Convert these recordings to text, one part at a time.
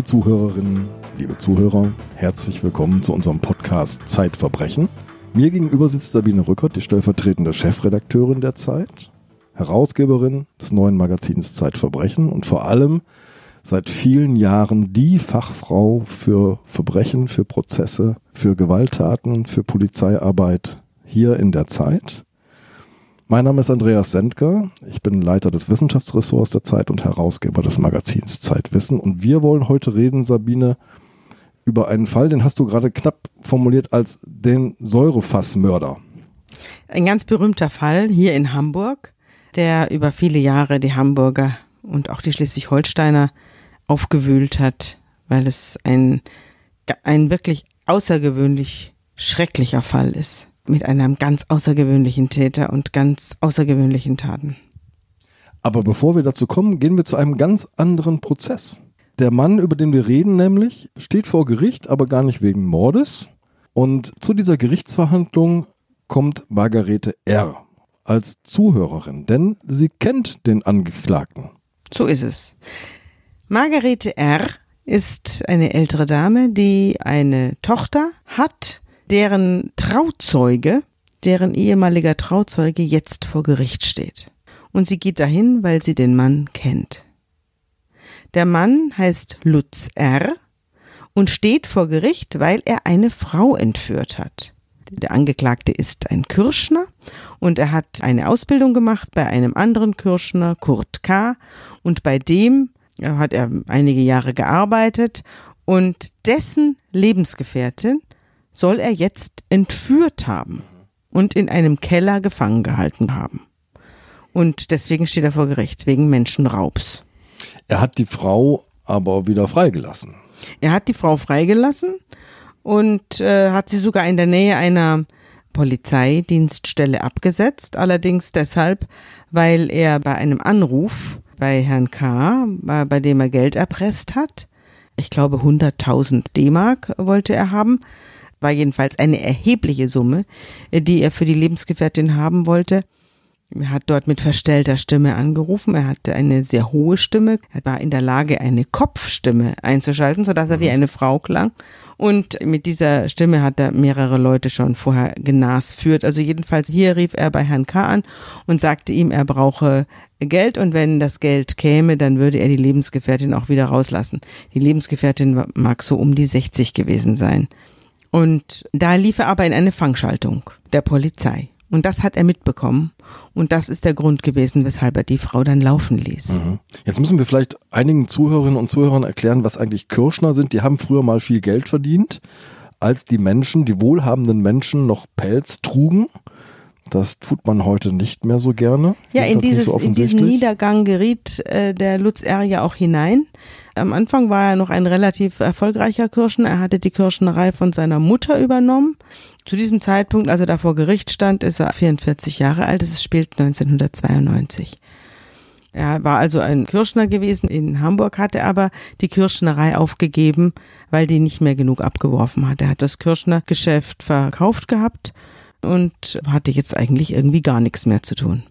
Liebe Zuhörerinnen, liebe Zuhörer, herzlich willkommen zu unserem Podcast Zeitverbrechen. Mir gegenüber sitzt Sabine Rückert, die stellvertretende Chefredakteurin der Zeit, Herausgeberin des neuen Magazins Zeitverbrechen und vor allem seit vielen Jahren die Fachfrau für Verbrechen, für Prozesse, für Gewalttaten, für Polizeiarbeit hier in der Zeit. Mein Name ist Andreas Sendker. Ich bin Leiter des Wissenschaftsressorts der Zeit und Herausgeber des Magazins Zeitwissen. Und wir wollen heute reden, Sabine, über einen Fall, den hast du gerade knapp formuliert als den Säurefassmörder. Ein ganz berühmter Fall hier in Hamburg, der über viele Jahre die Hamburger und auch die Schleswig-Holsteiner aufgewühlt hat, weil es ein, ein wirklich außergewöhnlich schrecklicher Fall ist mit einem ganz außergewöhnlichen Täter und ganz außergewöhnlichen Taten. Aber bevor wir dazu kommen, gehen wir zu einem ganz anderen Prozess. Der Mann, über den wir reden, nämlich, steht vor Gericht, aber gar nicht wegen Mordes. Und zu dieser Gerichtsverhandlung kommt Margarete R. als Zuhörerin, denn sie kennt den Angeklagten. So ist es. Margarete R. ist eine ältere Dame, die eine Tochter hat, deren Trauzeuge, deren ehemaliger Trauzeuge jetzt vor Gericht steht. Und sie geht dahin, weil sie den Mann kennt. Der Mann heißt Lutz R. und steht vor Gericht, weil er eine Frau entführt hat. Der Angeklagte ist ein Kirschner und er hat eine Ausbildung gemacht bei einem anderen Kirschner, Kurt K. Und bei dem hat er einige Jahre gearbeitet und dessen Lebensgefährtin soll er jetzt entführt haben und in einem Keller gefangen gehalten haben. Und deswegen steht er vor Gericht, wegen Menschenraubs. Er hat die Frau aber wieder freigelassen. Er hat die Frau freigelassen und äh, hat sie sogar in der Nähe einer Polizeidienststelle abgesetzt, allerdings deshalb, weil er bei einem Anruf bei Herrn K., bei, bei dem er Geld erpresst hat, ich glaube 100.000 D-Mark wollte er haben, war jedenfalls eine erhebliche Summe, äh, die er für die Lebensgefährtin haben wollte. Er hat dort mit verstellter Stimme angerufen. Er hatte eine sehr hohe Stimme. Er war in der Lage, eine Kopfstimme einzuschalten, sodass er wie mhm. eine Frau klang. Und mit dieser Stimme hat er mehrere Leute schon vorher genasführt. Also jedenfalls hier rief er bei Herrn K. an und sagte ihm, er brauche Geld und wenn das Geld käme, dann würde er die Lebensgefährtin auch wieder rauslassen. Die Lebensgefährtin mag so um die 60 gewesen sein. Und da lief er aber in eine Fangschaltung der Polizei. Und das hat er mitbekommen. Und das ist der Grund gewesen, weshalb er die Frau dann laufen ließ. Mhm. Jetzt müssen wir vielleicht einigen Zuhörerinnen und Zuhörern erklären, was eigentlich Kirschner sind. Die haben früher mal viel Geld verdient, als die Menschen, die wohlhabenden Menschen noch Pelz trugen. Das tut man heute nicht mehr so gerne. Ja, in, dieses, so in diesen Niedergang geriet äh, der Lutz R. ja auch hinein. Am Anfang war er noch ein relativ erfolgreicher Kirschner. Er hatte die Kirschnerei von seiner Mutter übernommen. Zu diesem Zeitpunkt, als er da vor Gericht stand, ist er 44 Jahre alt. Es spielt 1992. Er war also ein Kirschner gewesen. In Hamburg hatte aber die Kirschnerei aufgegeben, weil die nicht mehr genug abgeworfen hat. Er hat das Kirschnergeschäft verkauft gehabt und hatte jetzt eigentlich irgendwie gar nichts mehr zu tun.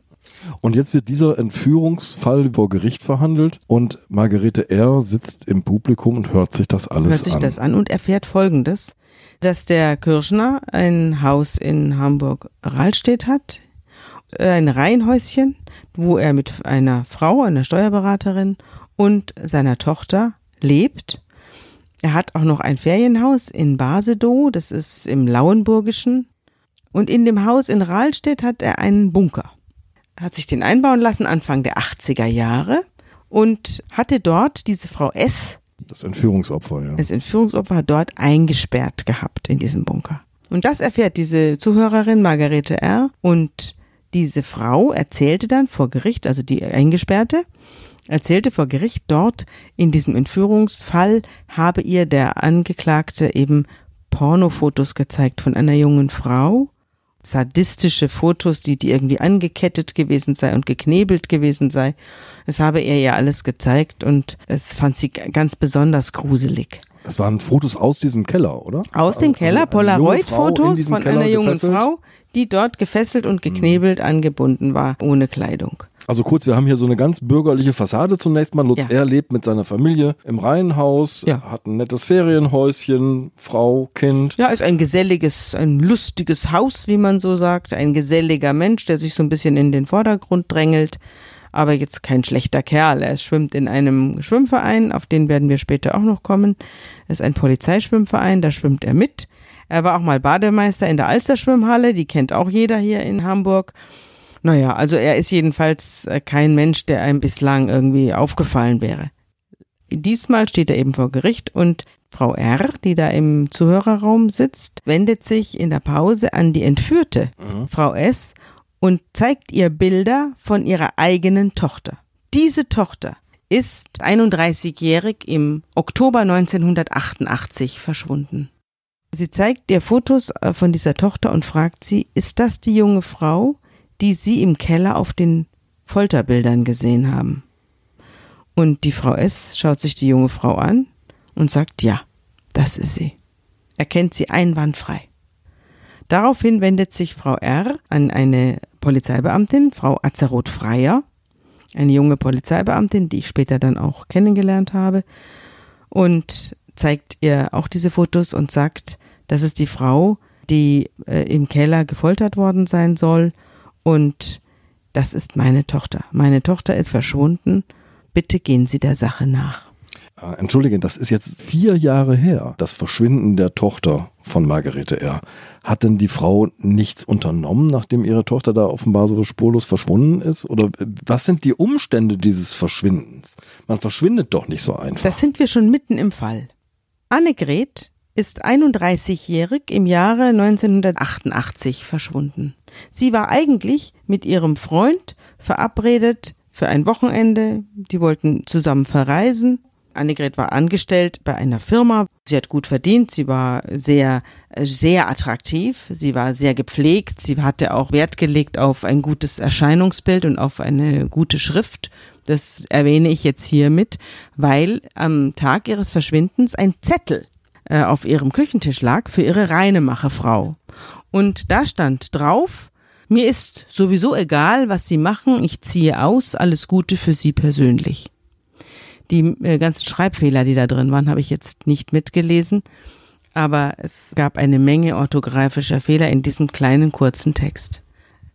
Und jetzt wird dieser Entführungsfall vor Gericht verhandelt und Margarete R. sitzt im Publikum und hört sich das alles an. Hört sich an. das an und erfährt Folgendes, dass der Kirschner ein Haus in Hamburg-Rahlstedt hat, ein Reihenhäuschen, wo er mit einer Frau, einer Steuerberaterin und seiner Tochter lebt. Er hat auch noch ein Ferienhaus in Basedow, das ist im Lauenburgischen. Und in dem Haus in Rahlstedt hat er einen Bunker hat sich den einbauen lassen Anfang der 80er Jahre und hatte dort diese Frau S. Das Entführungsopfer, ja. Das Entführungsopfer dort eingesperrt gehabt in diesem Bunker. Und das erfährt diese Zuhörerin Margarete R. Und diese Frau erzählte dann vor Gericht, also die Eingesperrte, erzählte vor Gericht dort in diesem Entführungsfall habe ihr der Angeklagte eben Pornofotos gezeigt von einer jungen Frau sadistische Fotos, die, die irgendwie angekettet gewesen sei und geknebelt gewesen sei. Das habe er ihr alles gezeigt und es fand sie ganz besonders gruselig. Es waren Fotos aus diesem Keller, oder? Aus dem also Keller, Polaroid-Fotos von Keller einer jungen gefesselt. Frau, die dort gefesselt und geknebelt mhm. angebunden war, ohne Kleidung. Also kurz, wir haben hier so eine ganz bürgerliche Fassade zunächst mal. Lutz Ja. R. lebt mit seiner Familie im Reihenhaus, Ja. hat ein nettes Ferienhäuschen, Frau, Kind. Ja, ist ein geselliges, ein lustiges Haus, wie man so sagt. Ein geselliger Mensch, der sich so ein bisschen in den Vordergrund drängelt. Aber jetzt kein schlechter Kerl. Er schwimmt in einem Schwimmverein, auf den werden wir später auch noch kommen. Es ist ein Polizeischwimmverein, da schwimmt er mit. Er war auch mal Bademeister in der Alster-Schwimmhalle, die kennt auch jeder hier in Hamburg. Naja, also er ist jedenfalls äh, kein Mensch, der einem bislang irgendwie aufgefallen wäre. Diesmal steht er eben vor Gericht und Frau R., die da im Zuhörerraum sitzt, wendet sich in der Pause an die Entführte, Frau S., und zeigt ihr Bilder von ihrer eigenen Tochter. Diese Tochter ist 31-jährig im Oktober 1988 verschwunden. Sie zeigt ihr Fotos äh, von dieser Tochter und fragt sie, ist das die junge Frau, die Sie im Keller auf den Folterbildern gesehen haben? Und die Frau S. schaut sich die junge Frau an und sagt, ja, das ist sie. Er kennt sie einwandfrei. Daraufhin wendet sich Frau R. an eine Polizeibeamtin, Frau Azaroth Freier, eine junge Polizeibeamtin, die ich später dann auch kennengelernt habe, und zeigt ihr auch diese Fotos und sagt, das ist die Frau, die äh, im Keller gefoltert worden sein soll und das ist meine Tochter. Meine Tochter ist verschwunden. Bitte gehen Sie der Sache nach. Äh, Entschuldige, das ist jetzt vier Jahre her, das Verschwinden der Tochter von Margarete R. Hat denn die Frau nichts unternommen, nachdem ihre Tochter da offenbar so spurlos verschwunden ist? Oder äh, was sind die Umstände dieses Verschwindens? Man verschwindet doch nicht so einfach. Das sind wir schon mitten im Fall. Annegret ist 31-jährig im Jahre 1988 verschwunden. Sie war eigentlich mit ihrem Freund verabredet für ein Wochenende. Die wollten zusammen verreisen. Annegret war angestellt bei einer Firma. Sie hat gut verdient. Sie war sehr, sehr attraktiv. Sie war sehr gepflegt. Sie hatte auch Wert gelegt auf ein gutes Erscheinungsbild und auf eine gute Schrift. Das erwähne ich jetzt hiermit, weil am Tag ihres Verschwindens ein Zettel äh, auf ihrem Küchentisch lag für ihre Reinemacherfrau. Und da stand drauf, mir ist sowieso egal, was Sie machen, ich ziehe aus, alles Gute für Sie persönlich. Die äh, ganzen Schreibfehler, die da drin waren, habe ich jetzt nicht mitgelesen, aber es gab eine Menge orthografischer Fehler in diesem kleinen kurzen Text.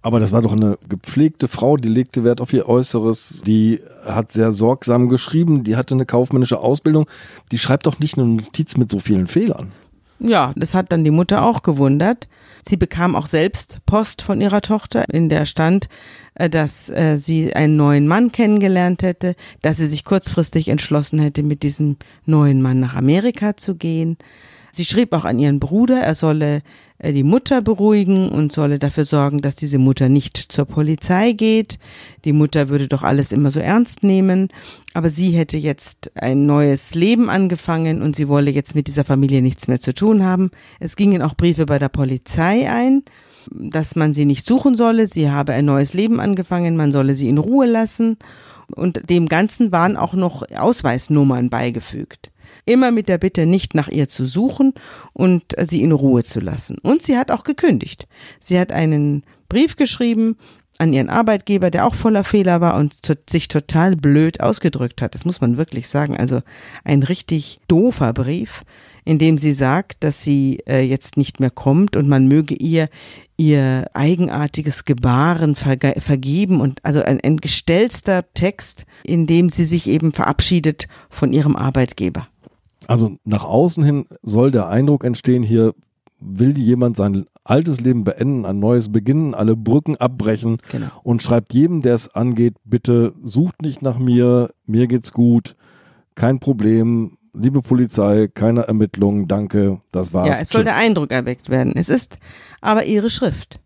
Aber das war doch eine gepflegte Frau, die legte Wert auf ihr Äußeres, die hat sehr sorgsam geschrieben, die hatte eine kaufmännische Ausbildung. Die schreibt doch nicht eine Notiz mit so vielen Fehlern. Ja, das hat dann die Mutter auch gewundert. Sie bekam auch selbst Post von ihrer Tochter, in der stand, äh, dass äh, sie einen neuen Mann kennengelernt hätte, dass sie sich kurzfristig entschlossen hätte, mit diesem neuen Mann nach Amerika zu gehen. Sie schrieb auch an ihren Bruder, er solle die Mutter beruhigen und solle dafür sorgen, dass diese Mutter nicht zur Polizei geht. Die Mutter würde doch alles immer so ernst nehmen, aber sie hätte jetzt ein neues Leben angefangen und sie wolle jetzt mit dieser Familie nichts mehr zu tun haben. Es gingen auch Briefe bei der Polizei ein, dass man sie nicht suchen solle. Sie habe ein neues Leben angefangen, man solle sie in Ruhe lassen. Und dem Ganzen waren auch noch Ausweisnummern beigefügt. Immer mit der Bitte, nicht nach ihr zu suchen und sie in Ruhe zu lassen. Und sie hat auch gekündigt. Sie hat einen Brief geschrieben an ihren Arbeitgeber, der auch voller Fehler war und sich total blöd ausgedrückt hat. Das muss man wirklich sagen. Also ein richtig doofer Brief, in dem sie sagt, dass sie äh, jetzt nicht mehr kommt und man möge ihr ihr eigenartiges Gebaren verge vergeben und also ein, ein gestellster Text, in dem sie sich eben verabschiedet von ihrem Arbeitgeber. Also nach außen hin soll der Eindruck entstehen, hier will jemand sein altes Leben beenden, ein neues beginnen, alle Brücken abbrechen Genau. und schreibt jedem, der es angeht, bitte sucht nicht nach mir, mir geht's gut, kein Problem, liebe Polizei, keine Ermittlungen, danke, das war's. Ja, es soll tschüss. der Eindruck erweckt werden. Es ist aber ihre Schrift.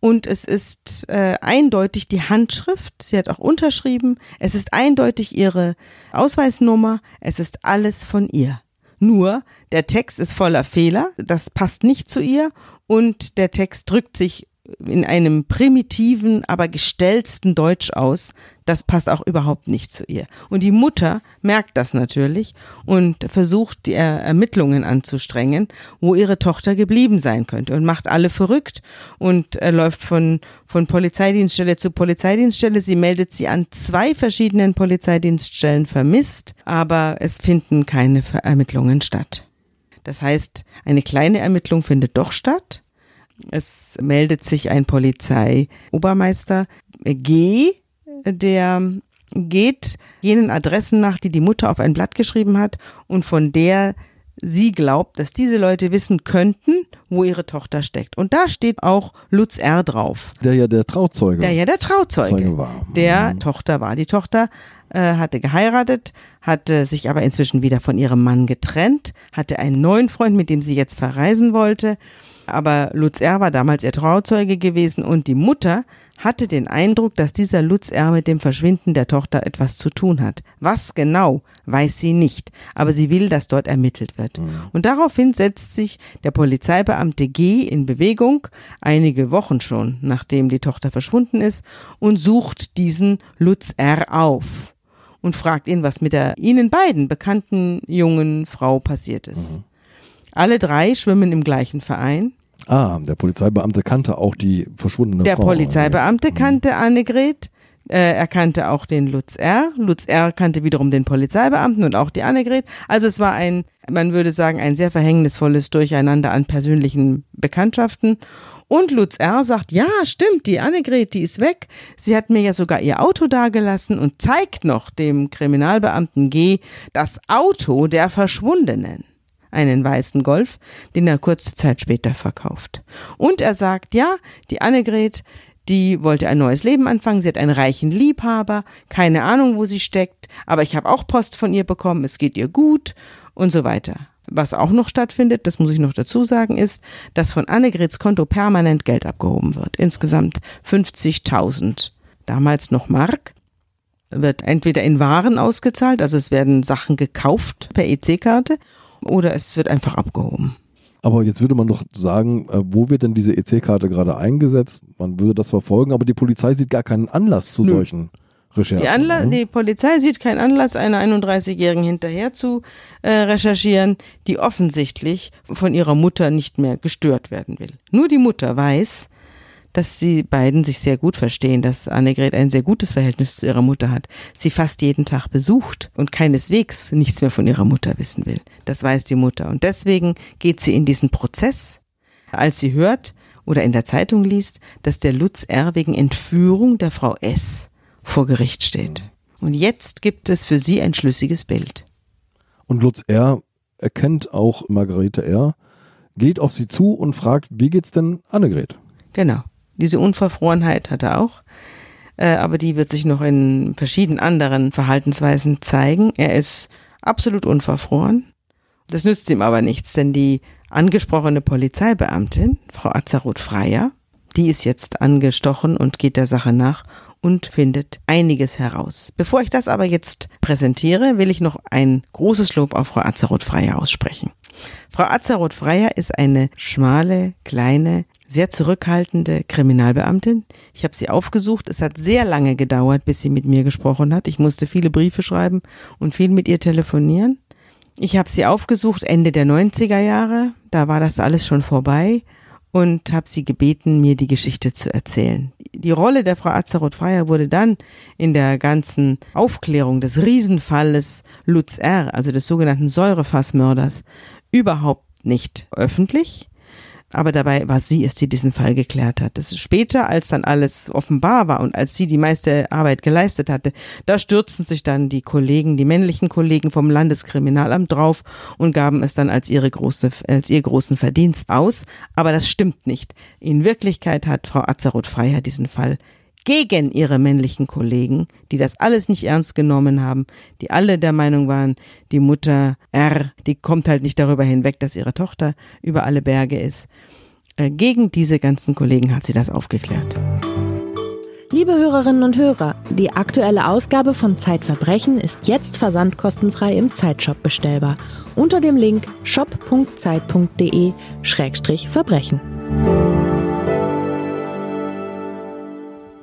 Und es ist äh, eindeutig die Handschrift. Sie hat auch unterschrieben. Es ist eindeutig ihre Ausweisnummer. Es ist alles von ihr. Nur der Text ist voller Fehler. Das passt nicht zu ihr. Und der Text drückt sich in einem primitiven, aber gestellten Deutsch aus. Das passt auch überhaupt nicht zu ihr. Und die Mutter merkt das natürlich und versucht, die Ermittlungen anzustrengen, wo ihre Tochter geblieben sein könnte und macht alle verrückt und er läuft von, von Polizeidienststelle zu Polizeidienststelle. Sie meldet sie an zwei verschiedenen Polizeidienststellen vermisst, aber es finden keine Ermittlungen statt. Das heißt, eine kleine Ermittlung findet doch statt es meldet sich ein Polizeiobermeister G, der geht jenen Adressen nach, die die Mutter auf ein Blatt geschrieben hat und von der sie glaubt, dass diese Leute wissen könnten, wo ihre Tochter steckt. Und da steht auch Lutz R. drauf. Der ja der Trauzeuge. Der ja der Trauzeuge Zeuge war. der Mhm. Tochter war. Die Tochter äh, hatte geheiratet, hatte sich aber inzwischen wieder von ihrem Mann getrennt, hatte einen neuen Freund, mit dem sie jetzt verreisen wollte. Aber Lutz R. war damals ihr Trauzeuge gewesen und die Mutter hatte den Eindruck, dass dieser Lutz R. mit dem Verschwinden der Tochter etwas zu tun hat. Was genau, weiß sie nicht, aber sie will, dass dort ermittelt wird. Und daraufhin setzt sich der Polizeibeamte G in Bewegung, einige Wochen schon, nachdem die Tochter verschwunden ist, und sucht diesen Lutz R. auf und fragt ihn, was mit der ihnen beiden bekannten jungen Frau passiert ist. Alle drei schwimmen im gleichen Verein. Ah, der Polizeibeamte kannte auch die verschwundene Der Frau. Mhm. Polizeibeamte kannte Annegret. Äh, er kannte auch den Lutz R. Lutz R. kannte wiederum den Polizeibeamten und auch die Annegret. Also es war ein, man würde sagen, ein sehr verhängnisvolles Durcheinander an persönlichen Bekanntschaften. Und Lutz R. sagt, ja, stimmt, die Annegret, die ist weg. Sie hat mir ja sogar ihr Auto dagelassen und zeigt noch dem Kriminalbeamten G das Auto der Verschwundenen einen weißen Golf, den er kurze Zeit später verkauft. Und er sagt, ja, die Annegret, die wollte ein neues Leben anfangen, sie hat einen reichen Liebhaber, keine Ahnung, wo sie steckt, aber ich habe auch Post von ihr bekommen, es geht ihr gut und so weiter. Was auch noch stattfindet, das muss ich noch dazu sagen, ist, dass von Annegrets Konto permanent Geld abgehoben wird. Insgesamt 50.000, damals noch Mark wird entweder in Waren ausgezahlt, also es werden Sachen gekauft per EC-Karte, oder es wird einfach abgehoben. Aber jetzt würde man doch sagen, äh, wo wird denn diese EC-Karte gerade eingesetzt? Man würde das verfolgen, aber die Polizei sieht gar keinen Anlass zu Nö. solchen Recherchen. Die, Anla ne? die Polizei sieht keinen Anlass, einer 31-Jährigen hinterher zu äh, recherchieren, die offensichtlich von ihrer Mutter nicht mehr gestört werden will. Nur die Mutter weiß, dass sie beiden sich sehr gut verstehen, dass Annegret ein sehr gutes Verhältnis zu ihrer Mutter hat. Sie fast jeden Tag besucht und keineswegs nichts mehr von ihrer Mutter wissen will. Das weiß die Mutter. Und deswegen geht sie in diesen Prozess, als sie hört oder in der Zeitung liest, dass der Lutz R. wegen Entführung der Frau S. vor Gericht steht. Und jetzt gibt es für sie ein schlüssiges Bild. Und Lutz R. erkennt auch Margarete R., geht auf sie zu und fragt, wie geht's denn Annegret? Genau. Diese Unverfrorenheit hat er auch. Äh, aber die wird sich noch in verschiedenen anderen Verhaltensweisen zeigen. Er ist absolut unverfroren. Das nützt ihm aber nichts, denn die angesprochene Polizeibeamtin, Frau Azaroth-Freier, die ist jetzt angestochen und geht der Sache nach und findet einiges heraus. Bevor ich das aber jetzt präsentiere, will ich noch ein großes Lob auf Frau Azaroth-Freier aussprechen. Frau Azaroth-Freier ist eine schmale, kleine, sehr zurückhaltende Kriminalbeamtin. Ich habe sie aufgesucht. Es hat sehr lange gedauert, bis sie mit mir gesprochen hat. Ich musste viele Briefe schreiben und viel mit ihr telefonieren. Ich habe sie aufgesucht Ende der 90er Jahre. Da war das alles schon vorbei und habe sie gebeten, mir die Geschichte zu erzählen. Die Rolle der Frau Azaroth-Freier wurde dann in der ganzen Aufklärung des Riesenfalles Lutz R., also des sogenannten Säurefassmörders, überhaupt nicht öffentlich. Aber dabei war sie es, die diesen Fall geklärt hat. Das später, als dann alles offenbar war und als sie die meiste Arbeit geleistet hatte, da stürzten sich dann die Kollegen, die männlichen Kollegen vom Landeskriminalamt drauf und gaben es dann als ihre große, als ihr großen Verdienst aus. Aber das stimmt nicht. In Wirklichkeit hat Frau Azaroth-Freier diesen Fall gegen ihre männlichen Kollegen, die das alles nicht ernst genommen haben, die alle der Meinung waren, die Mutter R, die kommt halt nicht darüber hinweg, dass ihre Tochter über alle Berge ist. Äh, Gegen diese ganzen Kollegen hat sie das aufgeklärt. Liebe Hörerinnen und Hörer, die aktuelle Ausgabe von Zeitverbrechen ist jetzt versandkostenfrei im Zeitshop bestellbar unter dem Link shop.zeit.de-verbrechen.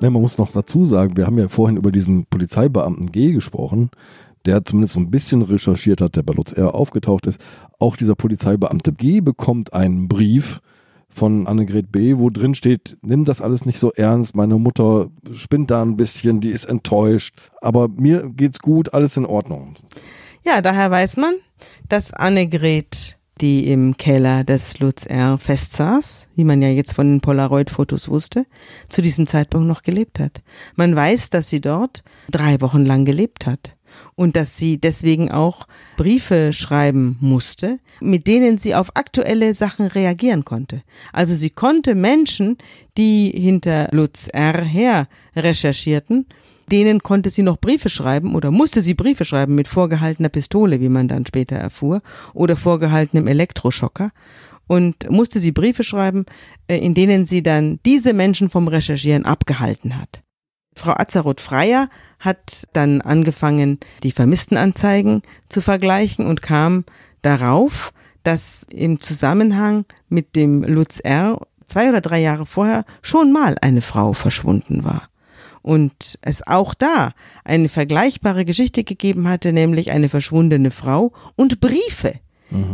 Ja, man muss noch dazu sagen, wir haben ja vorhin über diesen Polizeibeamten G gesprochen, der zumindest so ein bisschen recherchiert hat, der bei Lutz R. aufgetaucht ist. Auch dieser Polizeibeamte G bekommt einen Brief von Annegret B., wo drin steht, nimm das alles nicht so ernst, meine Mutter spinnt da ein bisschen, die ist enttäuscht, aber mir geht's gut, alles in Ordnung. Ja, daher weiß man, dass Annegret, die im Keller des Lutz R. festsaß, wie man ja jetzt von den Polaroid-Fotos wusste, zu diesem Zeitpunkt noch gelebt hat. Man weiß, dass sie dort drei Wochen lang gelebt hat und dass sie deswegen auch Briefe schreiben musste, mit denen sie auf aktuelle Sachen reagieren konnte. Also sie konnte Menschen, die hinter Lutz R. her recherchierten, denen konnte sie noch Briefe schreiben oder musste sie Briefe schreiben mit vorgehaltener Pistole, wie man dann später erfuhr, oder vorgehaltenem Elektroschocker und musste sie Briefe schreiben, äh, in denen sie dann diese Menschen vom Recherchieren abgehalten hat. Frau Azaroth-Freier hat dann angefangen, die Vermisstenanzeigen zu vergleichen und kam darauf, dass im Zusammenhang mit dem Lutz R. zwei oder drei Jahre vorher schon mal eine Frau verschwunden war. Und es auch da eine vergleichbare Geschichte gegeben hatte, nämlich eine verschwundene Frau und Briefe,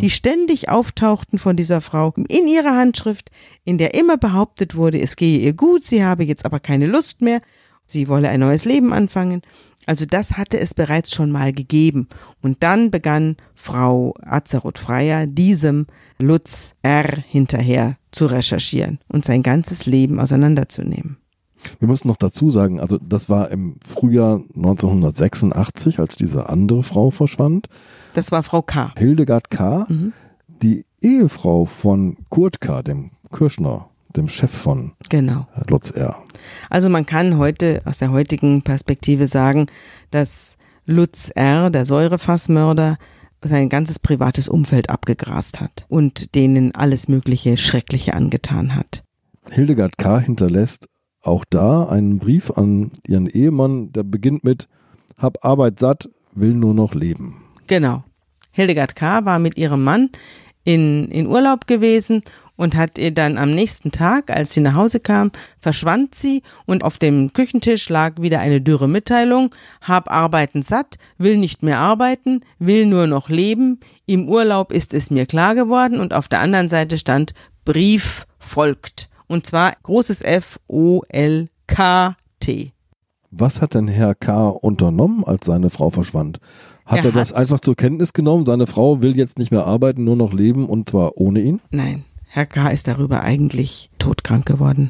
die ständig auftauchten von dieser Frau in ihrer Handschrift, in der immer behauptet wurde, es gehe ihr gut, sie habe jetzt aber keine Lust mehr, sie wolle ein neues Leben anfangen. Also das hatte es bereits schon mal gegeben. Und dann begann Frau Azeroth-Freier diesem Lutz R. hinterher zu recherchieren und sein ganzes Leben auseinanderzunehmen. Wir müssen noch dazu sagen, also das war im Frühjahr 1986, als diese andere Frau verschwand. Das war Frau K. Hildegard K., Mhm. die Ehefrau von Kurt K., dem Kirschner, dem Chef von Genau. Lutz R. Also man kann heute aus der heutigen Perspektive sagen, dass Lutz R., der Säurefassmörder, sein ganzes privates Umfeld abgegrast hat und denen alles mögliche Schreckliche angetan hat. Hildegard K. hinterlässt auch da einen Brief an ihren Ehemann, der beginnt mit Hab Arbeit satt, will nur noch leben. Genau. Hildegard K. war mit ihrem Mann in, in Urlaub gewesen und hat ihr dann am nächsten Tag, als sie nach Hause kam, verschwand sie und auf dem Küchentisch lag wieder eine dürre Mitteilung, hab Arbeiten satt, will nicht mehr arbeiten, will nur noch leben, im Urlaub ist es mir klar geworden und auf der anderen Seite stand Brief folgt. Und zwar großes F O L K T. Was hat denn Herr K. unternommen, als seine Frau verschwand? Hat Er er, das hat- einfach zur Kenntnis genommen? Seine Frau will jetzt nicht mehr arbeiten, nur noch leben und zwar ohne ihn? Nein, Herr K. ist darüber eigentlich todkrank geworden.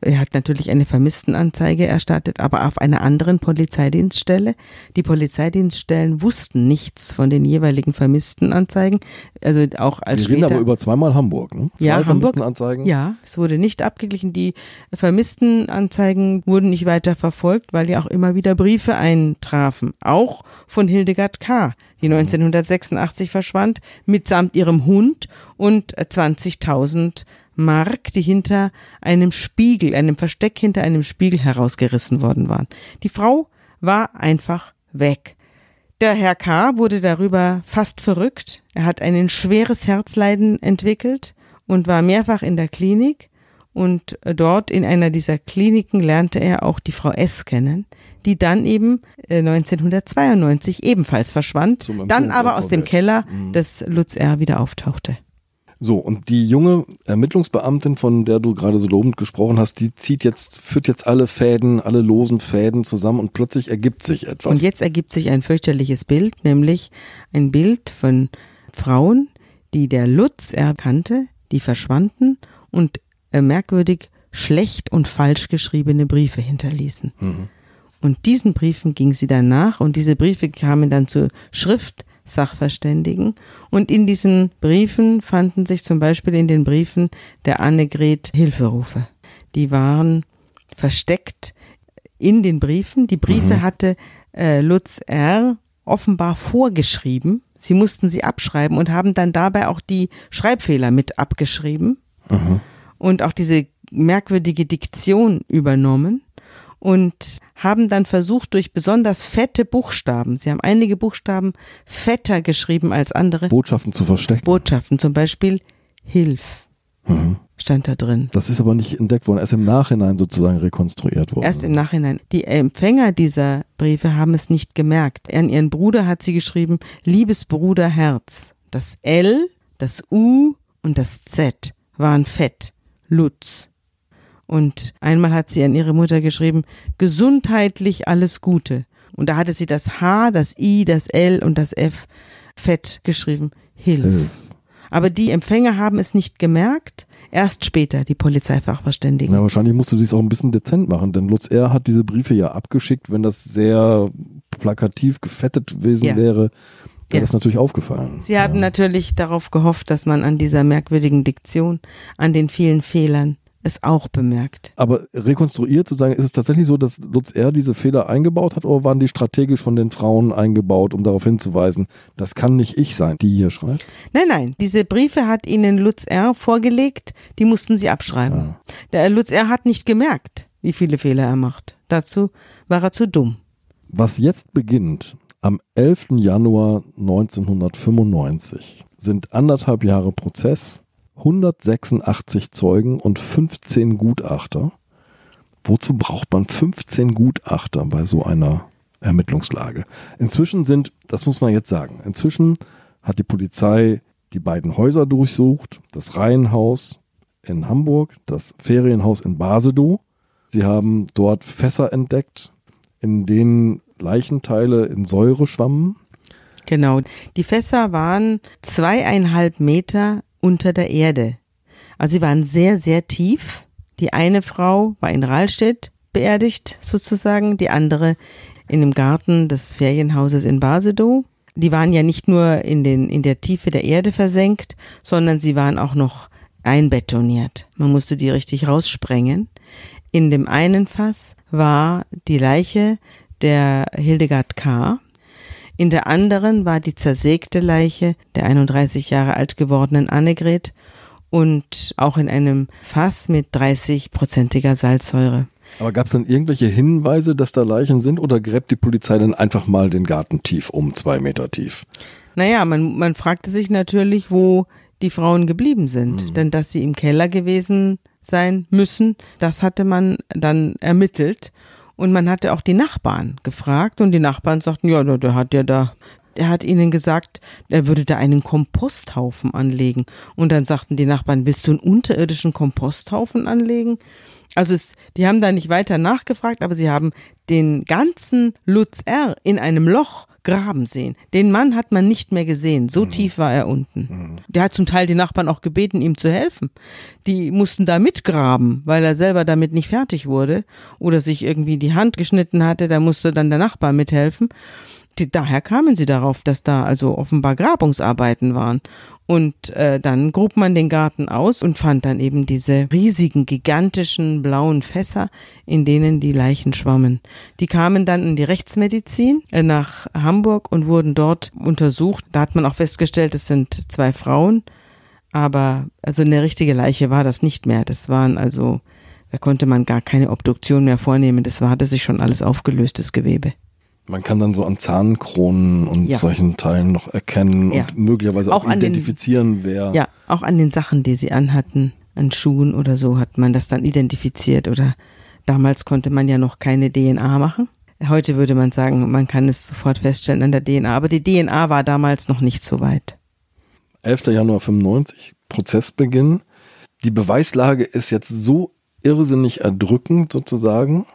Er hat natürlich eine Vermisstenanzeige erstattet, aber auf einer anderen Polizeidienststelle. Die Polizeidienststellen wussten nichts von den jeweiligen Vermisstenanzeigen. Also auch als Wir reden aber über zweimal Hamburg, ne? Zwei Ja, Hamburg. Vermisstenanzeigen. ja, es wurde nicht abgeglichen. Die Vermisstenanzeigen wurden nicht weiter verfolgt, weil ja auch immer wieder Briefe eintrafen. Auch von Hildegard K., die 1986 verschwand, mitsamt ihrem Hund und 20.000 Mark, die hinter einem Spiegel, einem Versteck hinter einem Spiegel herausgerissen worden waren. Die Frau war einfach weg. Der Herr K. wurde darüber fast verrückt. Er hat ein schweres Herzleiden entwickelt und war mehrfach in der Klinik. Und dort in einer dieser Kliniken lernte er auch die Frau S. kennen, die dann eben äh, 1992 ebenfalls verschwand, dann aber aus dem Keller Mhm. des Lutz R. wieder auftauchte. So, und die junge Ermittlungsbeamtin, von der du gerade so lobend gesprochen hast, die zieht jetzt, führt jetzt alle Fäden, alle losen Fäden zusammen und plötzlich ergibt sich etwas. Und jetzt ergibt sich ein fürchterliches Bild, nämlich ein Bild von Frauen, die der Lutz erkannte, die verschwanden und äh, merkwürdig schlecht und falsch geschriebene Briefe hinterließen. Mhm. Und diesen Briefen ging sie dann nach und diese Briefe kamen dann zu Schriftsachverständigen und in diesen Briefen fanden sich zum Beispiel in den Briefen der Annegret Hilferufe. Die waren versteckt in den Briefen. Die Briefe Mhm. hatte äh, Lutz R. offenbar vorgeschrieben. Sie mussten sie abschreiben und haben dann dabei auch die Schreibfehler mit abgeschrieben Mhm. und auch diese merkwürdige Diktion übernommen und haben dann versucht durch besonders fette Buchstaben, sie haben einige Buchstaben fetter geschrieben als andere, Botschaften zu verstecken. Botschaften, zum Beispiel Hilf. Mhm. stand da drin. Das ist aber nicht entdeckt worden, erst im Nachhinein sozusagen rekonstruiert worden. Erst im Nachhinein. Die Empfänger dieser Briefe haben es nicht gemerkt. An ihren Bruder hat sie geschrieben, liebes Bruder Herz. Das L, das U und das Z waren fett. Lutz. Und einmal hat sie an ihre Mutter geschrieben, gesundheitlich alles Gute. Und da hatte sie das H, das I, das L und das F fett geschrieben. Hilf. Hilf. Aber die Empfänger haben es nicht gemerkt. Erst später, die Polizeifachverständigen. Na, wahrscheinlich musste sie es auch ein bisschen dezent machen, denn Lutz R. hat diese Briefe ja abgeschickt. Wenn das sehr plakativ gefettet gewesen Ja. wäre, wäre Ja. das natürlich aufgefallen. Sie haben ja. natürlich darauf gehofft, dass man an dieser merkwürdigen Diktion, an den vielen Fehlern es auch bemerkt. Aber rekonstruiert sozusagen, ist es tatsächlich so, dass Lutz R. diese Fehler eingebaut hat oder waren die strategisch von den Frauen eingebaut, um darauf hinzuweisen, das kann nicht ich sein, die hier schreibt? Nein, nein, diese Briefe hat ihnen Lutz R. vorgelegt, die mussten sie abschreiben. Ah. Der Lutz R. hat nicht gemerkt, wie viele Fehler er macht. Dazu war er zu dumm. Was jetzt beginnt, am 11. Januar 1995, sind anderthalb Jahre Prozess, 186 Zeugen und 15 Gutachter. Wozu braucht man 15 Gutachter bei so einer Ermittlungslage? Inzwischen sind, das muss man jetzt sagen, inzwischen hat die Polizei die beiden Häuser durchsucht, das Reihenhaus in Hamburg, das Ferienhaus in Basedow. Sie haben dort Fässer entdeckt, in denen Leichenteile in Säure schwammen. Genau. Die Fässer waren zweieinhalb Meter unter der Erde. Also sie waren sehr, sehr tief. Die eine Frau war in Rahlstedt beerdigt, sozusagen, die andere in dem Garten des Ferienhauses in Basedow. Die waren ja nicht nur in, den, in der Tiefe der Erde versenkt, sondern sie waren auch noch einbetoniert. Man musste die richtig raussprengen. In dem einen Fass war die Leiche der Hildegard K., in der anderen war die zersägte Leiche der 31 Jahre alt gewordenen Annegret und auch in einem Fass mit 30-prozentiger Salzsäure. Aber gab es dann irgendwelche Hinweise, dass da Leichen sind oder gräbt die Polizei dann einfach mal den Garten tief um, zwei Meter tief? Naja, man, man fragte sich natürlich, wo die Frauen geblieben sind. Denn dass sie im Keller gewesen sein müssen, das hatte man dann ermittelt. Und man hatte auch die Nachbarn gefragt und die Nachbarn sagten, ja, der hat ja da, er hat ihnen gesagt, er würde da einen Komposthaufen anlegen. Und dann sagten die Nachbarn, willst du einen unterirdischen Komposthaufen anlegen? Also es, die haben da nicht weiter nachgefragt, aber sie haben den ganzen Lutz R. in einem Loch graben sehen. Den Mann hat man nicht mehr gesehen. So tief war er unten. Der hat zum Teil die Nachbarn auch gebeten, ihm zu helfen. Die mussten da mitgraben, weil er selber damit nicht fertig wurde oder sich irgendwie die Hand geschnitten hatte. Da musste dann der Nachbar mithelfen. Die, daher kamen sie darauf, dass da also offenbar Grabungsarbeiten waren. Und äh, dann grub man den Garten aus und fand dann eben diese riesigen, gigantischen blauen Fässer, in denen die Leichen schwammen. Die kamen dann in die Rechtsmedizin äh, nach Hamburg und wurden dort untersucht. Da hat man auch festgestellt, es sind zwei Frauen, aber also eine richtige Leiche war das nicht mehr. Das waren also, da konnte man gar keine Obduktion mehr vornehmen. Das war, hatte sich schon alles aufgelöstes Gewebe. Man kann dann so an Zahnkronen und Ja. solchen Teilen noch erkennen Ja. und möglicherweise auch, Auch an den- identifizieren, wer. Ja, auch an den Sachen, die sie anhatten, an Schuhen oder so, hat man das dann identifiziert. Oder damals konnte man ja noch keine DNA machen. Heute würde man sagen, man kann es sofort feststellen an der DNA. Aber die DNA war damals noch nicht so weit. 11. Januar 95, Prozessbeginn. Die Beweislage ist jetzt so irrsinnig erdrückend sozusagen.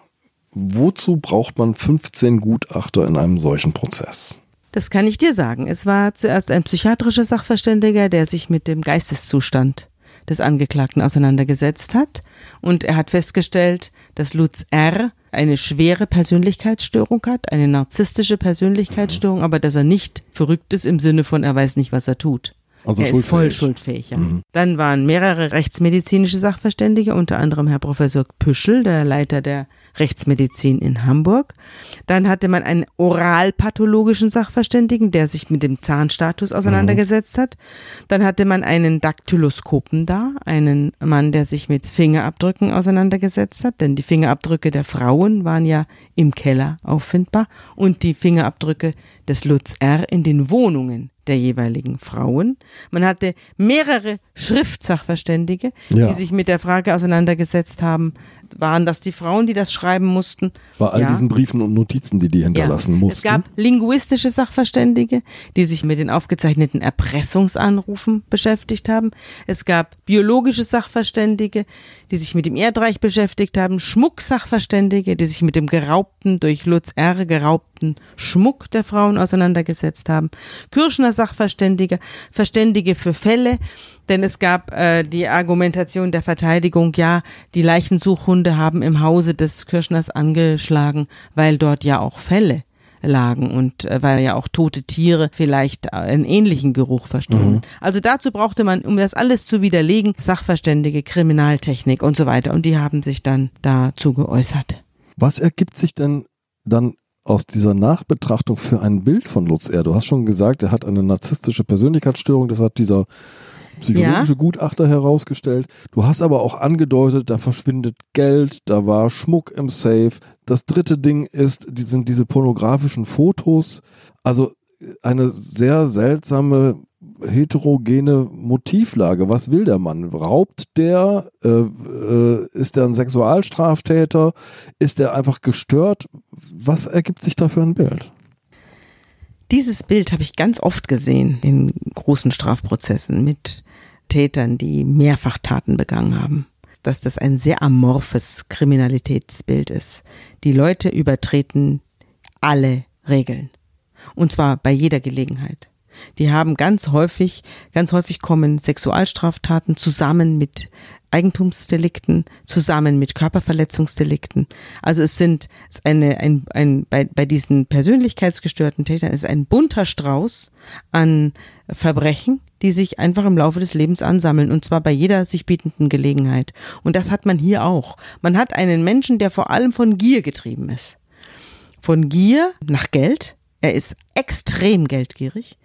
Wozu braucht man 15 Gutachter in einem solchen Prozess? Das kann ich dir sagen. Es war zuerst ein psychiatrischer Sachverständiger, der sich mit dem Geisteszustand des Angeklagten auseinandergesetzt hat. Und er hat festgestellt, dass Lutz R. eine schwere Persönlichkeitsstörung hat, eine narzisstische Persönlichkeitsstörung, aber dass er nicht verrückt ist im Sinne von, er weiß nicht, was er tut. Also er ist voll schuldfähig. schuldfähig. Ja. Dann waren mehrere rechtsmedizinische Sachverständige, unter anderem Herr Professor Püschel, der Leiter der Rechtsmedizin in Hamburg. Dann hatte man einen oralpathologischen Sachverständigen, der sich mit dem Zahnstatus auseinandergesetzt hat. Dann hatte man einen Daktyloskopen da, einen Mann, der sich mit Fingerabdrücken auseinandergesetzt hat, denn die Fingerabdrücke der Frauen waren ja im Keller auffindbar und die Fingerabdrücke des Lutz R. in den Wohnungen der jeweiligen Frauen. Man hatte mehrere Schriftsachverständige, Ja. die sich mit der Frage auseinandergesetzt haben, waren das die Frauen, die das schreiben mussten? Bei all Ja. diesen Briefen und Notizen, die die hinterlassen mussten. Es gab linguistische Sachverständige, die sich mit den aufgezeichneten Erpressungsanrufen beschäftigt haben. Es gab biologische Sachverständige, die sich mit dem Erdreich beschäftigt haben. Schmucksachverständige, die sich mit dem geraubten, durch Lutz R. geraubten Schmuck der Frauen auseinandergesetzt haben. Kirschner Sachverständige, Verständige für Fälle, denn es gab äh, die Argumentation der Verteidigung, ja, die Leichensuchhunde haben im Hause des Kirschners angeschlagen, weil dort ja auch Fälle lagen und äh, weil ja auch tote Tiere vielleicht äh, einen ähnlichen Geruch verströmen. Also dazu brauchte man, um das alles zu widerlegen, Sachverständige, Kriminaltechnik und so weiter. Und die haben sich dann dazu geäußert. Was ergibt sich denn dann aus dieser Nachbetrachtung für ein Bild von Lutz R? Du hast schon gesagt, er hat eine narzisstische Persönlichkeitsstörung, das hat dieser psychologische Gutachter herausgestellt. Du hast aber auch angedeutet, da verschwindet Geld, da war Schmuck im Safe. Das dritte Ding ist, die sind diese pornografischen Fotos. Also eine sehr seltsame heterogene Motivlage. Was will der Mann? Raubt der? Äh, äh, ist der ein Sexualstraftäter? Ist der einfach gestört? Was ergibt sich da für ein Bild? Dieses Bild habe ich ganz oft gesehen in großen Strafprozessen mit Tätern, die mehrfach Taten begangen haben. Dass das ein sehr amorphes Kriminalitätsbild ist. Die Leute übertreten alle Regeln. Und zwar bei jeder Gelegenheit. Die haben ganz häufig, ganz häufig kommen Sexualstraftaten zusammen mit Eigentumsdelikten, zusammen mit Körperverletzungsdelikten. Also es sind es eine, ein, ein, bei, bei diesen persönlichkeitsgestörten Tätern ist ein bunter Strauß an Verbrechen, die sich einfach im Laufe des Lebens ansammeln und zwar bei jeder sich bietenden Gelegenheit. Und das hat man hier auch. Man hat einen Menschen, der vor allem von Gier getrieben ist. Von Gier nach Geld. Er ist extrem geldgierig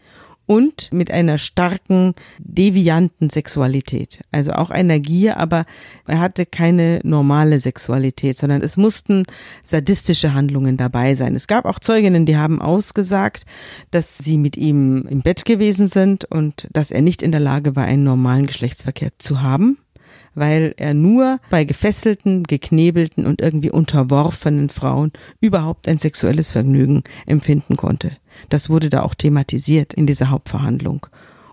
und mit einer starken, devianten Sexualität. Also auch einer Gier, aber er hatte keine normale Sexualität, sondern es mussten sadistische Handlungen dabei sein. Es gab auch Zeuginnen, die haben ausgesagt, dass sie mit ihm im Bett gewesen sind und dass er nicht in der Lage war, einen normalen Geschlechtsverkehr zu haben weil er nur bei gefesselten, geknebelten und irgendwie unterworfenen Frauen überhaupt ein sexuelles Vergnügen empfinden konnte. Das wurde da auch thematisiert in dieser Hauptverhandlung.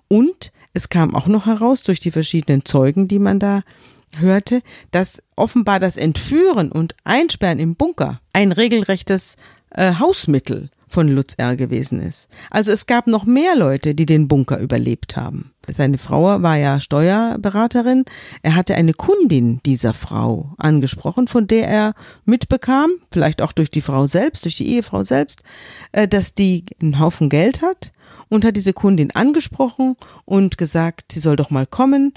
Und es kam auch noch heraus durch die verschiedenen Zeugen, die man da hörte, dass offenbar das Entführen und Einsperren im Bunker ein regelrechtes äh, Hausmittel von Lutz R. gewesen ist. Also es gab noch mehr Leute, die den Bunker überlebt haben. Seine Frau war ja Steuerberaterin. Er hatte eine Kundin dieser Frau angesprochen, von der er mitbekam, vielleicht auch durch die Frau selbst, durch die Ehefrau selbst, äh, dass die einen Haufen Geld hat und hat diese Kundin angesprochen und gesagt, sie soll doch mal kommen.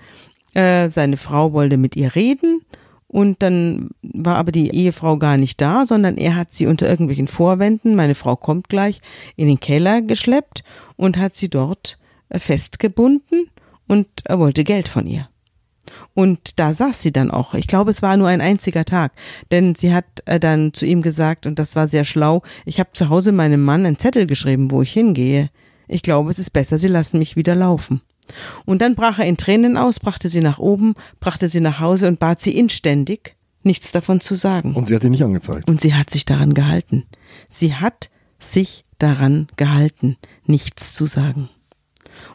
Äh, Seine Frau wollte mit ihr reden und dann war aber die Ehefrau gar nicht da, sondern er hat sie unter irgendwelchen Vorwänden, meine Frau kommt gleich, in den Keller geschleppt und hat sie dort äh, festgebunden und er wollte Geld von ihr. Und da saß sie dann auch. Ich glaube, es war nur ein einziger Tag, denn sie hat äh, dann zu ihm gesagt, und das war sehr schlau, ich habe zu Hause meinem Mann einen Zettel geschrieben, wo ich hingehe. Ich glaube, es ist besser, sie lassen mich wieder laufen. Und dann brach er in Tränen aus, brachte sie nach oben, brachte sie nach Hause und bat sie inständig, nichts davon zu sagen. Und sie hat ihn nicht angezeigt. Und sie hat sich daran gehalten. Sie hat sich daran gehalten, nichts zu sagen.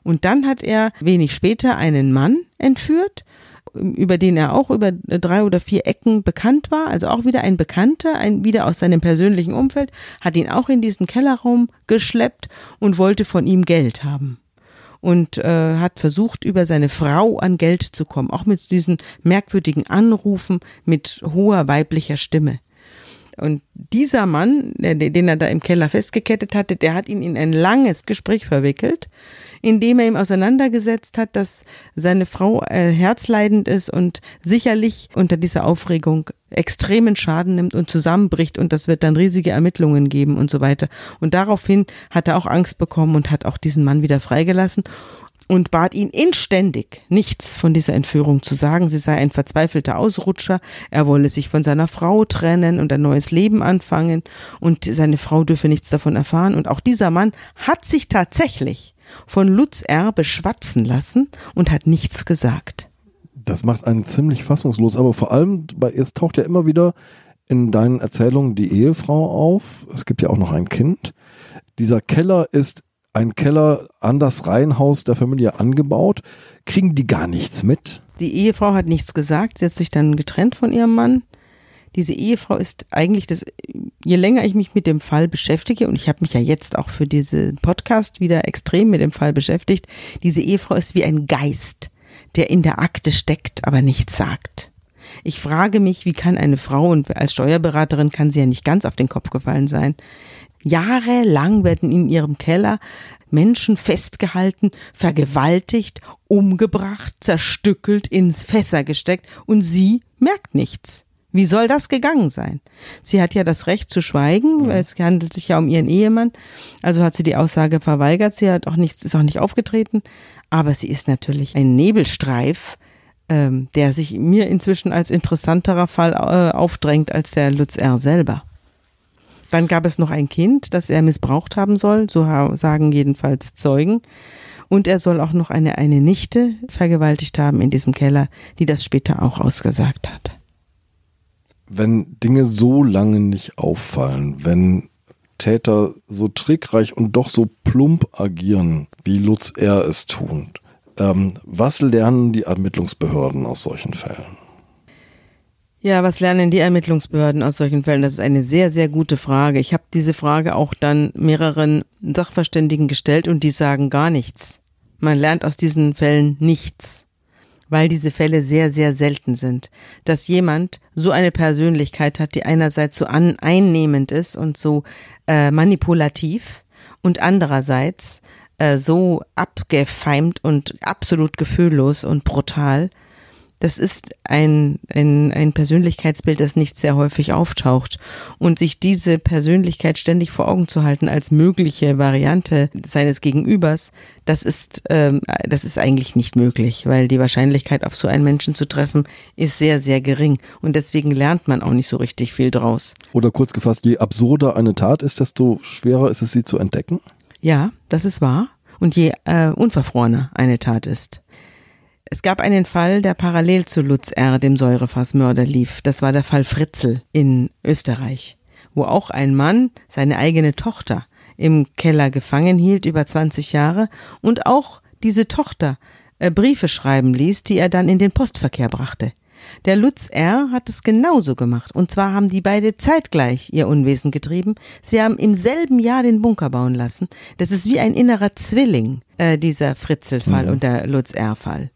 Und dann hat er wenig später einen Mann entführt, über den er auch über drei oder vier Ecken bekannt war, also auch wieder ein Bekannter, ein wieder aus seinem persönlichen Umfeld, hat ihn auch in diesen Kellerraum geschleppt und wollte von ihm Geld haben und äh, hat versucht, über seine Frau an Geld zu kommen, auch mit diesen merkwürdigen Anrufen mit hoher weiblicher Stimme. Und dieser Mann, den er da im Keller festgekettet hatte, der hat ihn in ein langes Gespräch verwickelt, in dem er ihm auseinandergesetzt hat, dass seine Frau äh, herzleidend ist und sicherlich unter dieser Aufregung extremen Schaden nimmt und zusammenbricht und das wird dann riesige Ermittlungen geben und so weiter. Und daraufhin hat er auch Angst bekommen und hat auch diesen Mann wieder freigelassen und bat ihn inständig, nichts von dieser Entführung zu sagen. Sie sei ein verzweifelter Ausrutscher, er wolle sich von seiner Frau trennen und ein neues Leben anfangen und seine Frau dürfe nichts davon erfahren. Und auch dieser Mann hat sich tatsächlich von Lutz R. beschwatzen lassen und hat nichts gesagt. Das macht einen ziemlich fassungslos, aber vor allem, bei, es taucht ja immer wieder in deinen Erzählungen die Ehefrau auf. Es gibt ja auch noch ein Kind. Dieser Keller ist ein Keller an das Reihenhaus der Familie angebaut. Kriegen die gar nichts mit? Die Ehefrau hat nichts gesagt. Sie hat sich dann getrennt von ihrem Mann. Diese Ehefrau ist eigentlich das, je länger ich mich mit dem Fall beschäftige, und ich habe mich ja jetzt auch für diesen Podcast wieder extrem mit dem Fall beschäftigt, diese Ehefrau ist wie ein Geist, der in der Akte steckt, aber nichts sagt. Ich frage mich, wie kann eine Frau, und als Steuerberaterin kann sie ja nicht ganz auf den Kopf gefallen sein, jahrelang werden in ihrem Keller Menschen festgehalten, vergewaltigt, umgebracht, zerstückelt, ins Fässer gesteckt und sie merkt nichts. Wie soll das gegangen sein? Sie hat ja das Recht zu schweigen, weil es handelt sich ja um ihren Ehemann. Also hat sie die Aussage verweigert. Sie hat auch nichts, ist auch nicht aufgetreten. Aber sie ist natürlich ein Nebelstreif, ähm, der sich mir inzwischen als interessanterer Fall äh, aufdrängt als der Lutz R. selber. Dann gab es noch ein Kind, das er missbraucht haben soll, so sagen jedenfalls Zeugen. Und er soll auch noch eine, eine Nichte vergewaltigt haben in diesem Keller, die das später auch ausgesagt hat. Wenn Dinge so lange nicht auffallen, wenn Täter so trickreich und doch so plump agieren, wie Lutz R. es tut, ähm, was lernen die Ermittlungsbehörden aus solchen Fällen? Ja, was lernen die Ermittlungsbehörden aus solchen Fällen? Das ist eine sehr, sehr gute Frage. Ich habe diese Frage auch dann mehreren Sachverständigen gestellt und die sagen gar nichts. Man lernt aus diesen Fällen nichts, weil diese Fälle sehr, sehr selten sind. Dass jemand so eine Persönlichkeit hat, die einerseits so an, einnehmend ist und so äh, manipulativ und andererseits äh, so abgefeimt und absolut gefühllos und brutal, das ist ein, ein, ein Persönlichkeitsbild, das nicht sehr häufig auftaucht. Und sich diese Persönlichkeit ständig vor Augen zu halten als mögliche Variante seines Gegenübers, das ist, ähm, das ist eigentlich nicht möglich, weil die Wahrscheinlichkeit, auf so einen Menschen zu treffen, ist sehr, sehr gering. Und deswegen lernt man auch nicht so richtig viel draus. Oder kurz gefasst, je absurder eine Tat ist, desto schwerer ist es, sie zu entdecken? Ja, das ist wahr. Und je äh, unverfrorener eine Tat ist. Es gab einen Fall, der parallel zu Lutz R., dem Säurefassmörder, lief. Das war der Fall Fritzel in Österreich, wo auch ein Mann seine eigene Tochter im Keller gefangen hielt über 20 Jahre und auch diese Tochter äh, Briefe schreiben ließ, die er dann in den Postverkehr brachte. Der Lutz R. hat es genauso gemacht. Und zwar haben die beide zeitgleich ihr Unwesen getrieben. Sie haben im selben Jahr den Bunker bauen lassen. Das ist wie ein innerer Zwilling, äh, dieser Fritzel-Fall mhm. und der Lutz R.-Fall.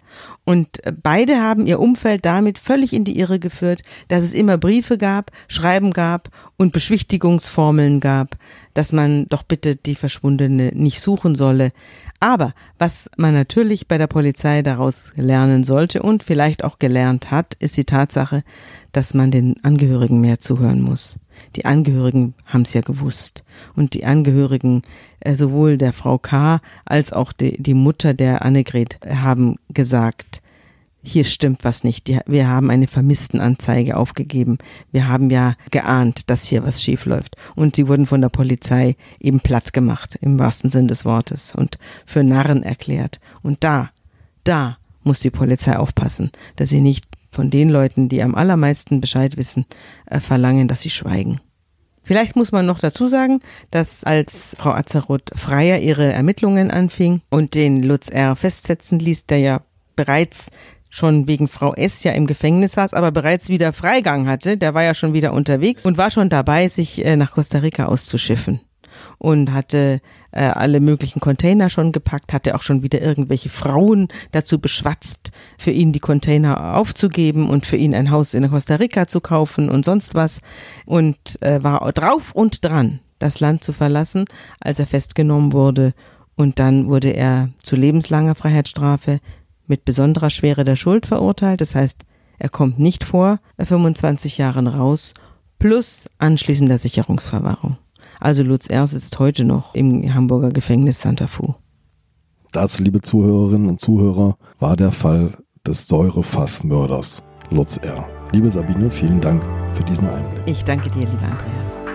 Und äh, beide haben ihr Umfeld damit völlig in die Irre geführt, dass es immer Briefe gab, Schreiben gab und Beschwichtigungsformeln gab, dass man doch bitte die Verschwundene nicht suchen solle. Aber was man natürlich bei der Polizei daraus lernen sollte und vielleicht auch gelernt hat, ist die Tatsache, dass man den Angehörigen mehr zuhören muss. Die Angehörigen haben es ja gewusst. Und die Angehörigen äh, sowohl der Frau K. als auch die, die Mutter der Annegret haben gesagt, hier stimmt was nicht. wir haben eine Vermisstenanzeige aufgegeben. Wir haben ja geahnt, dass hier was schief läuft. Und sie wurden von der Polizei eben platt gemacht, im wahrsten Sinn des Wortes, und für Narren erklärt. Und da, da muss die Polizei aufpassen, dass sie nicht von den Leuten, die am allermeisten Bescheid wissen, äh, verlangen, dass sie schweigen. Vielleicht muss man noch dazu sagen, dass als Frau Azeroth Freier ihre Ermittlungen anfing und den Lutz R. festsetzen ließ, der ja bereits schon wegen Frau S. ja im Gefängnis saß, aber bereits wieder Freigang hatte. Der war ja schon wieder unterwegs und war schon dabei, sich äh, nach Costa Rica auszuschiffen und hatte äh, alle möglichen Container schon gepackt, hatte auch schon wieder irgendwelche Frauen dazu beschwatzt, für ihn die Container aufzugeben und für ihn ein Haus in Costa Rica zu kaufen und sonst was und äh, war drauf und dran, das Land zu verlassen, als er festgenommen wurde und dann wurde er zu lebenslanger Freiheitsstrafe mit besonderer Schwere der Schuld verurteilt. Das heißt, er kommt nicht vor 25 Jahren raus, plus anschließender Sicherungsverwahrung. Also Lutz R. sitzt heute noch im Hamburger Gefängnis Santa Fu. Das, liebe Zuhörerinnen und Zuhörer, war der Fall des Säurefassmörders Lutz R. Liebe Sabine, vielen Dank für diesen Einblick. Ich danke dir, lieber Andreas.